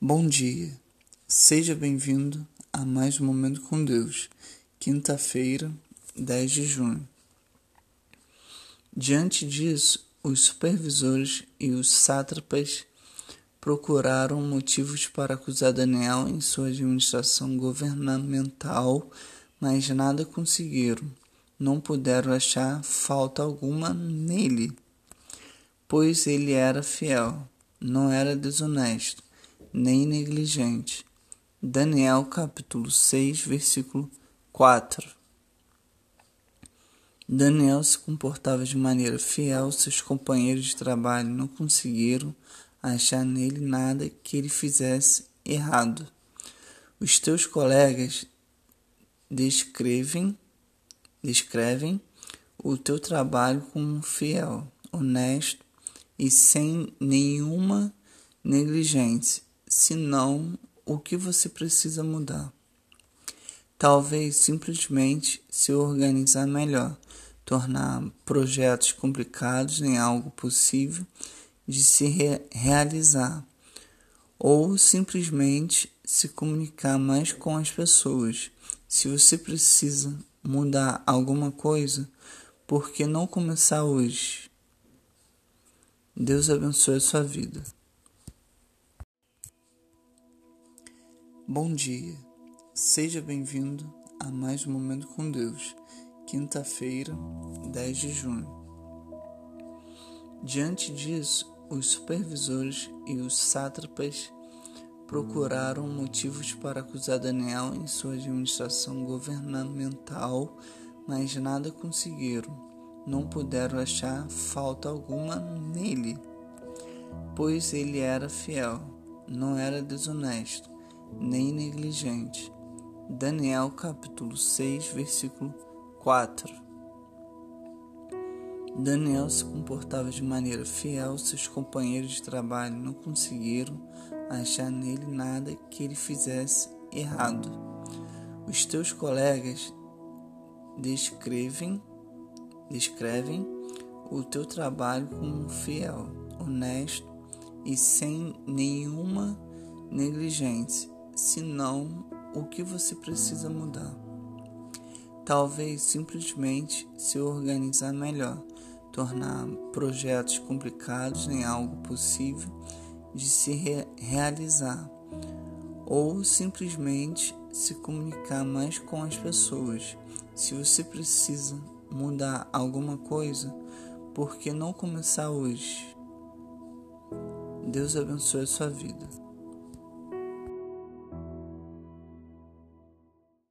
Bom dia, seja bem-vindo a mais um Momento com Deus, quinta-feira, 10 de junho. Diante disso, os supervisores e os sátrapas procuraram motivos para acusar Daniel em sua administração governamental, mas nada conseguiram. Não puderam achar falta alguma nele, pois ele era fiel, não era desonesto nem negligente. Daniel capítulo 6, versículo 4. Daniel se comportava de maneira fiel, seus companheiros de trabalho não conseguiram achar nele nada que ele fizesse errado. Os teus colegas descrevem, descrevem o teu trabalho como fiel, honesto e sem nenhuma negligência senão o que você precisa mudar. Talvez simplesmente se organizar melhor, tornar projetos complicados em algo possível de se re realizar, ou simplesmente se comunicar mais com as pessoas. Se você precisa mudar alguma coisa, por que não começar hoje? Deus abençoe a sua vida. Bom dia, seja bem-vindo a mais um Momento com Deus, quinta-feira, 10 de junho. Diante disso, os supervisores e os sátrapas procuraram motivos para acusar Daniel em sua administração governamental, mas nada conseguiram. Não puderam achar falta alguma nele, pois ele era fiel, não era desonesto nem negligente. Daniel capítulo 6, versículo 4. Daniel se comportava de maneira fiel, seus companheiros de trabalho não conseguiram achar nele nada que ele fizesse errado. Os teus colegas descrevem, descrevem o teu trabalho como fiel, honesto e sem nenhuma negligência senão o que você precisa mudar. Talvez simplesmente se organizar melhor, tornar projetos complicados em algo possível de se re realizar, ou simplesmente se comunicar mais com as pessoas. Se você precisa mudar alguma coisa, por que não começar hoje? Deus abençoe a sua vida.